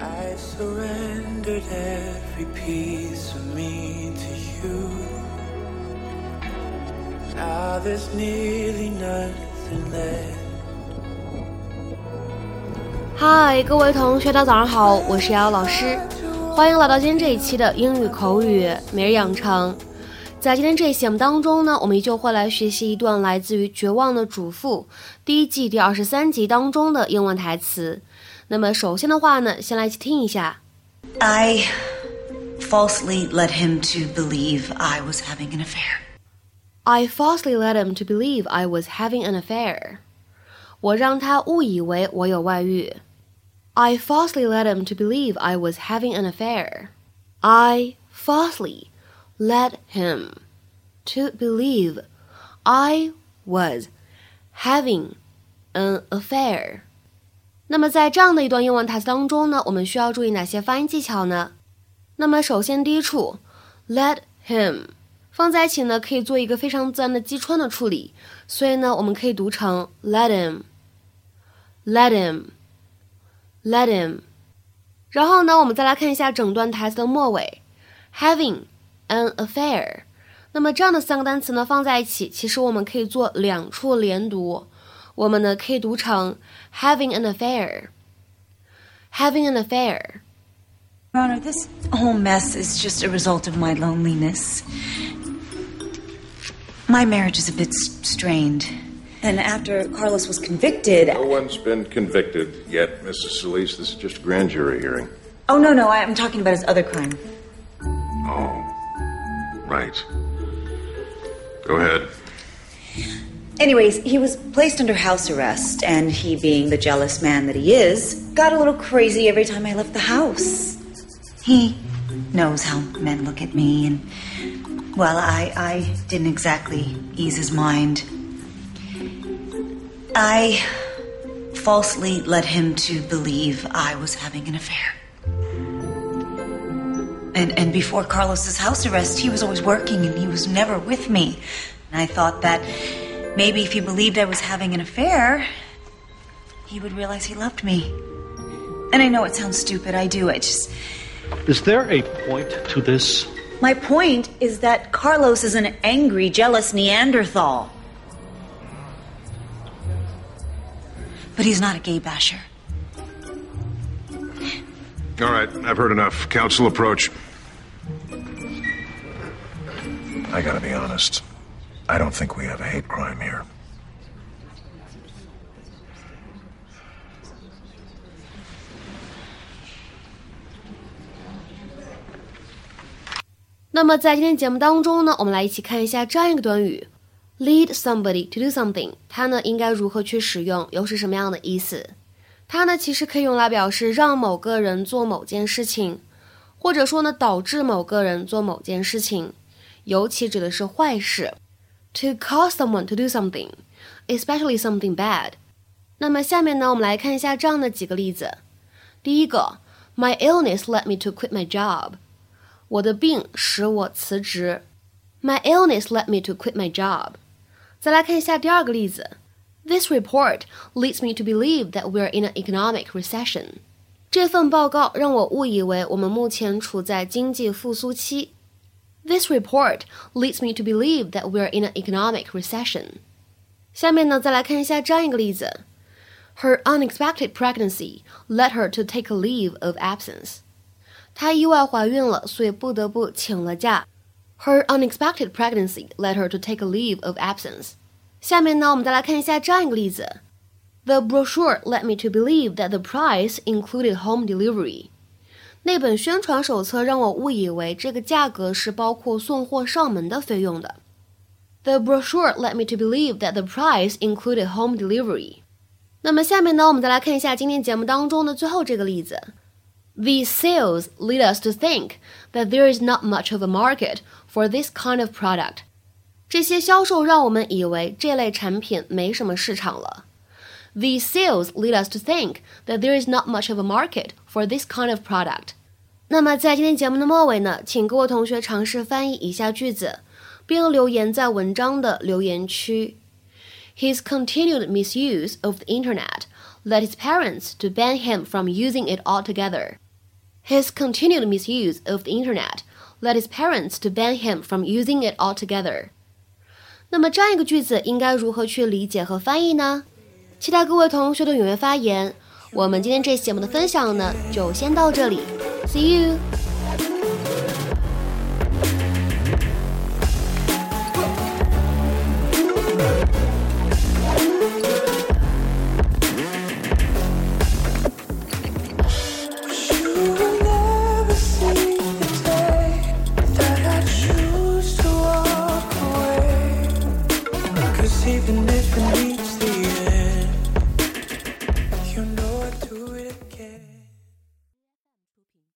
I surrendered every piece of me to you. Now there's nearly nothing left. 嗨，各位同学，大家早上好，我是瑶瑶老师，欢迎来到今天这一期的英语口语每日养成。在今天这一期节目当中呢，我们依旧会来学习一段来自于《绝望的主妇》第一季第二十三集当中的英文台词。那么首先的话呢，先来一起听一下。 I falsely led him to believe I was having an affair. I falsely led him to believe I was having an affair. 我让他误以为我有外遇。I falsely led him to believe I was having an affair. I falsely led him to believe I was having an affair. 那么在这样的一段英文台词当中呢，我们需要注意哪些发音技巧呢？那么首先第一处，let him 放在一起呢，可以做一个非常自然的击穿的处理，所以呢，我们可以读成 let him，let him，let him。然后呢，我们再来看一下整段台词的末尾，having an affair。那么这样的三个单词呢，放在一起，其实我们可以做两处连读。我们呢可以读成 having an affair，having an affair。 Your Honor, this whole mess is just a result of my loneliness. My marriage is a bit s- strained. And after Carlos was convicted. No one's been convicted yet, Mrs. Solis. This is just a grand jury hearing. Oh, no, no, I'm talking about his other crime. Oh, right. Go ahead. Anyways, he was placed under house arrest, and he, being the jealous man that he is, got a little crazy every time I left the house. He knows how men look at me, and, well, I, I didn't exactly ease his mind. I falsely led him to believe I was having an affair. And, and before Carlos's house arrest, he was always working and he was never with me. And I thought that maybe if he believed I was having an affair, he would realize he loved me. And I know it sounds stupid, I do. I just. Is there a point to this? My point is that Carlos is an angry, jealous Neanderthal. But he's not a gay basher. All right, I've heard enough. Counsel approach. I gotta be honest. I don't think we have a hate crime here. 那么在今天节目当中呢，我们来一起看一下这样一个短语，lead somebody to do something，它呢应该如何去使用，又是什么样的意思？它呢其实可以用来表示让某个人做某件事情，或者说呢导致某个人做某件事情，尤其指的是坏事。To cause someone to do something, especially something bad。那么下面呢，我们来看一下这样的几个例子。第一个，My illness led me to quit my job。我的病使我辞职。My illness led me to quit my job。再来看一下第二个例子。This report leads me to believe that we're in an economic recession。这份报告让我误以为我们目前处在经济复苏期。 This report leads me to believe that we're in an economic recession。下面呢，再来看一下这样一个例子。Her unexpected pregnancy led her to take a leave of absence。她意外怀孕了，所以不得不请了假。Her unexpected pregnancy led her to take a leave of absence。下面呢，我们再来看一下这样一个例子：The brochure led me to believe that the price included home delivery。 那本宣传手册让我误以为这个价格是包括送货上门的费用的。The brochure led me to believe that the price included home delivery。那么下面呢，我们再来看一下今天节目当中的最后这个例子。These sales lead us to think that there is not much of a market for this kind of product。这些销售让我们以为这类产品没什么市场了。These sales lead us to think that there is not much of a market for this kind of product。那么在今天节目的末尾呢，请各位同学尝试翻译以下句子，并留言在文章的留言区。His continued misuse of the internet led his parents to ban him from using it altogether. His continued misuse of the internet led his parents to ban him from using it altogether. 那么这样一个句子应该如何去理解和翻译呢？期待各位同学的踊跃发言。我们今天这期节目的分享呢就先到这里。See you